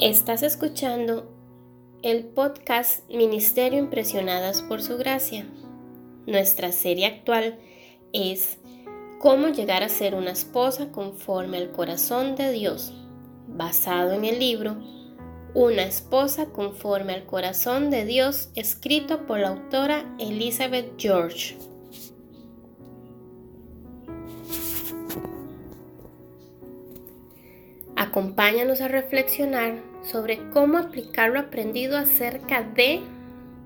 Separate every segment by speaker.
Speaker 1: Estás escuchando el podcast Ministerio Impresionadas por Su Gracia. Nuestra serie actual es Cómo llegar a ser una esposa conforme al corazón de Dios, basado en el libro Una esposa conforme al corazón de Dios, escrito por la autora Elizabeth George. Acompáñanos a reflexionar sobre cómo aplicar lo aprendido acerca de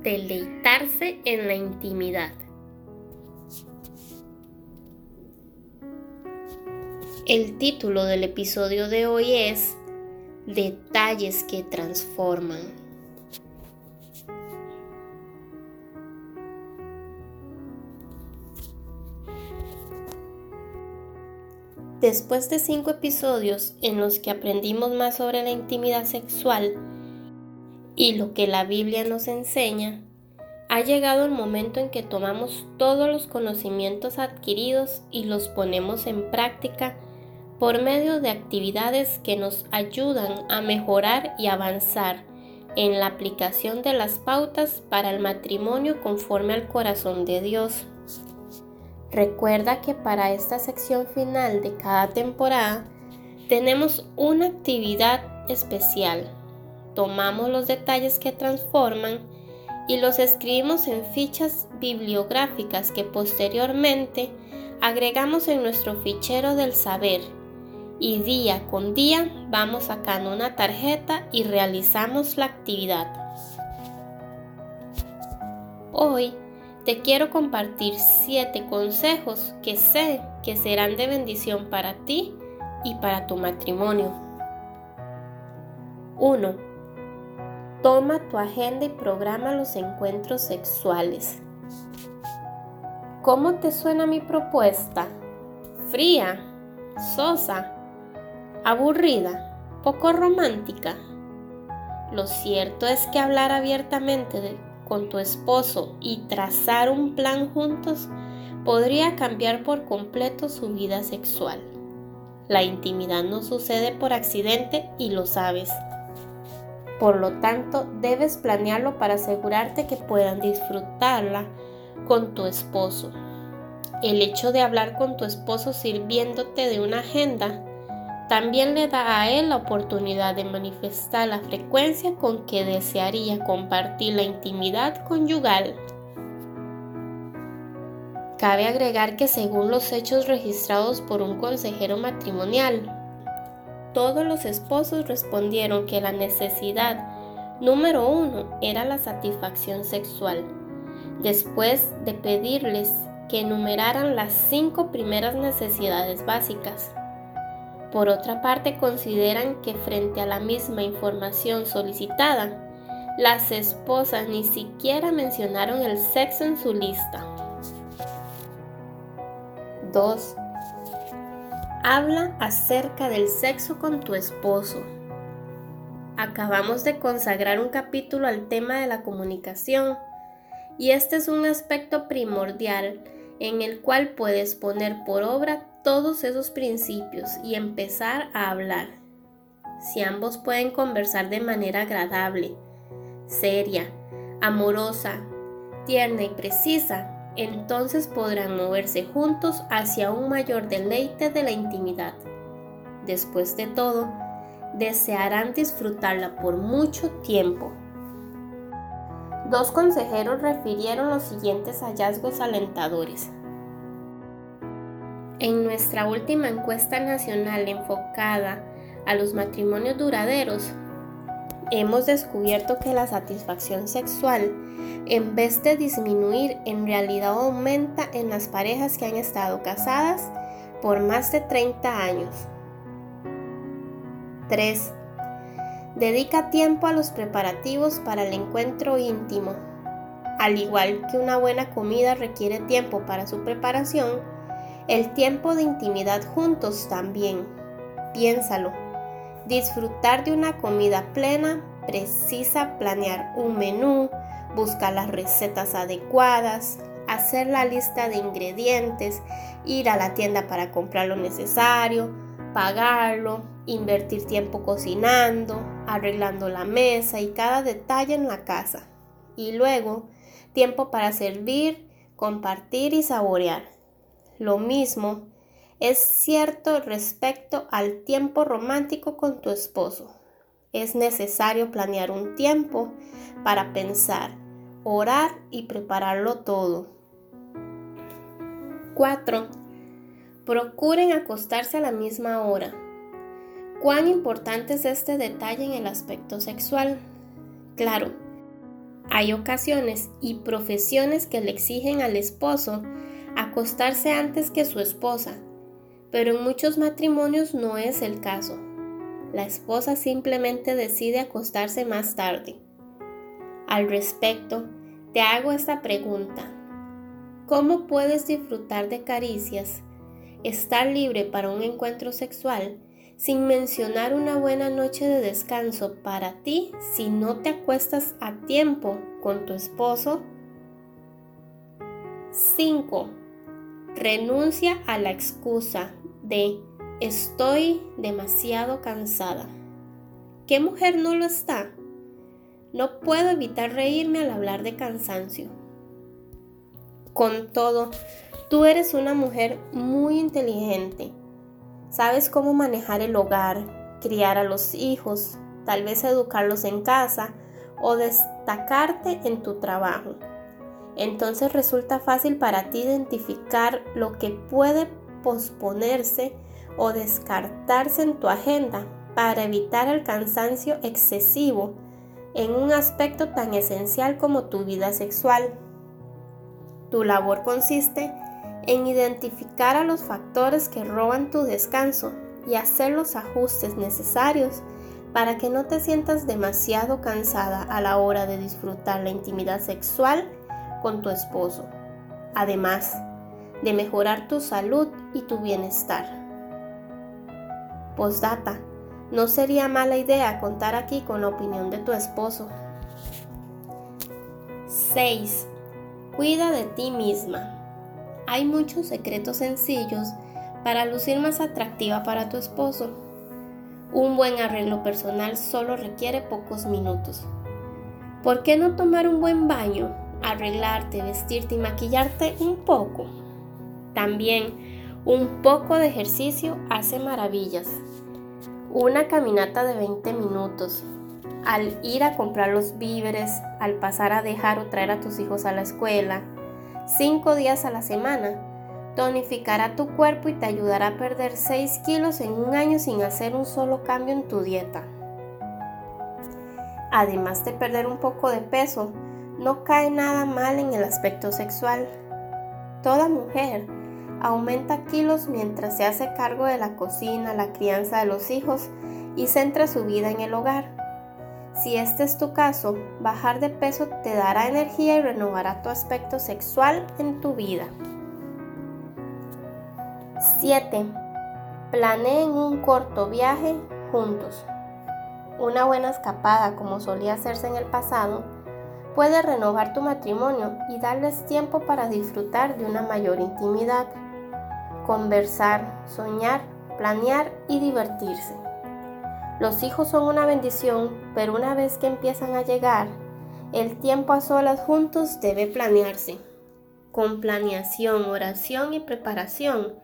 Speaker 1: deleitarse en la intimidad. El título del episodio de hoy es Detalles que transforman. Después de cinco episodios en los que aprendimos más sobre la intimidad sexual y lo que la Biblia nos enseña, ha llegado el momento en que tomamos todos los conocimientos adquiridos y los ponemos en práctica por medio de actividades que nos ayudan a mejorar y avanzar en la aplicación de las pautas para el matrimonio conforme al corazón de Dios. Recuerda que para esta sección final de cada temporada tenemos una actividad especial. Tomamos los detalles que transforman y los escribimos en fichas bibliográficas que posteriormente agregamos en nuestro fichero del saber y día con día vamos sacando una tarjeta y realizamos la actividad. Hoy te quiero compartir siete consejos que sé que serán de bendición para ti y para tu matrimonio. 1. Toma tu agenda y programa los encuentros sexuales. ¿Cómo te suena mi propuesta? ¿Fría? ¿Sosa? ¿Aburrida? ¿Poco romántica? Lo cierto es que hablar abiertamente de con tu esposo y trazar un plan juntos podría cambiar por completo su vida sexual. La intimidad no sucede por accidente y lo sabes. Por lo tanto, debes planearlo para asegurarte que puedan disfrutarla con tu esposo. El hecho de hablar con tu esposo sirviéndote de una agenda también le da a él la oportunidad de manifestar la frecuencia con que desearía compartir la intimidad conyugal. Cabe agregar que según los hechos registrados por un consejero matrimonial, todos los esposos respondieron que la necesidad número uno era la satisfacción sexual, después de pedirles que enumeraran las cinco primeras necesidades básicas. Por otra parte, consideran que frente a la misma información solicitada, las esposas ni siquiera mencionaron el sexo en su lista. 2. Habla acerca del sexo con tu esposo. Acabamos de consagrar un capítulo al tema de la comunicación y este es un aspecto primordial en el cual puedes poner por obra todos esos principios y empezar a hablar. Si ambos pueden conversar de manera agradable, seria, amorosa, tierna y precisa, entonces podrán moverse juntos hacia un mayor deleite de la intimidad. Después de todo, desearán disfrutarla por mucho tiempo. Dos consejeros refirieron los siguientes hallazgos alentadores. En nuestra última encuesta nacional enfocada a los matrimonios duraderos, hemos descubierto que la satisfacción sexual, en vez de disminuir, en realidad aumenta en las parejas que han estado casadas por más de 30 años. 3. Dedica tiempo a los preparativos para el encuentro íntimo. Al igual que una buena comida requiere tiempo para su preparación, el tiempo de intimidad juntos también. Piénsalo. Disfrutar de una comida plena precisa planear un menú, buscar las recetas adecuadas, hacer la lista de ingredientes, ir a la tienda para comprar lo necesario, pagarlo, invertir tiempo cocinando, arreglando la mesa y cada detalle en la casa. Y luego, tiempo para servir, compartir y saborear. Lo mismo es cierto respecto al tiempo romántico con tu esposo. Es necesario planear un tiempo para pensar, orar y prepararlo todo. 4. Procuren acostarse a la misma hora. ¿Cuán importante es este detalle en el aspecto sexual? Claro, hay ocasiones y profesiones que le exigen al esposo acostarse antes que su esposa, pero en muchos matrimonios no es el caso. La esposa simplemente decide acostarse más tarde. Al respecto, te hago esta pregunta. ¿Cómo puedes disfrutar de caricias, estar libre para un encuentro sexual sin mencionar una buena noche de descanso para ti si no te acuestas a tiempo con tu esposo. 5. Renuncia a la excusa de estoy demasiado cansada. ¿Qué mujer no lo está? No puedo evitar reírme al hablar de cansancio. Con todo, tú eres una mujer muy inteligente Sabes cómo manejar el hogar, criar a los hijos, tal vez educarlos en casa o destacarte en tu trabajo. Entonces resulta fácil para ti identificar lo que puede posponerse o descartarse en tu agenda para evitar el cansancio excesivo en un aspecto tan esencial como tu vida sexual. Tu labor consiste en identificar a los factores que roban tu descanso y hacer los ajustes necesarios para que no te sientas demasiado cansada a la hora de disfrutar la intimidad sexual con tu esposo, además de mejorar tu salud y tu bienestar. Postdata, no sería mala idea contar aquí con la opinión de tu esposo. 6. Cuida de ti misma. Hay muchos secretos sencillos para lucir más atractiva para tu esposo. Un buen arreglo personal solo requiere pocos minutos. ¿Por qué no tomar un buen baño, arreglarte, vestirte y maquillarte un poco? También un poco de ejercicio hace maravillas. Una caminata de 20 minutos. Al ir a comprar los víveres, al pasar a dejar o traer a tus hijos a la escuela, 5 días a la semana. Tonificará tu cuerpo y te ayudará a perder 6 kilos en un año sin hacer un solo cambio en tu dieta. Además de perder un poco de peso, no cae nada mal en el aspecto sexual. Toda mujer aumenta kilos mientras se hace cargo de la cocina, la crianza de los hijos y centra su vida en el hogar. Si este es tu caso, bajar de peso te dará energía y renovará tu aspecto sexual en tu vida. 7. Planeen un corto viaje juntos. Una buena escapada, como solía hacerse en el pasado, puede renovar tu matrimonio y darles tiempo para disfrutar de una mayor intimidad, conversar, soñar, planear y divertirse. Los hijos son una bendición, pero una vez que empiezan a llegar, el tiempo a solas juntos debe planearse. Con planeación, oración y preparación,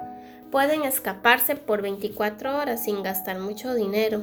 Speaker 1: pueden escaparse por 24 horas sin gastar mucho dinero.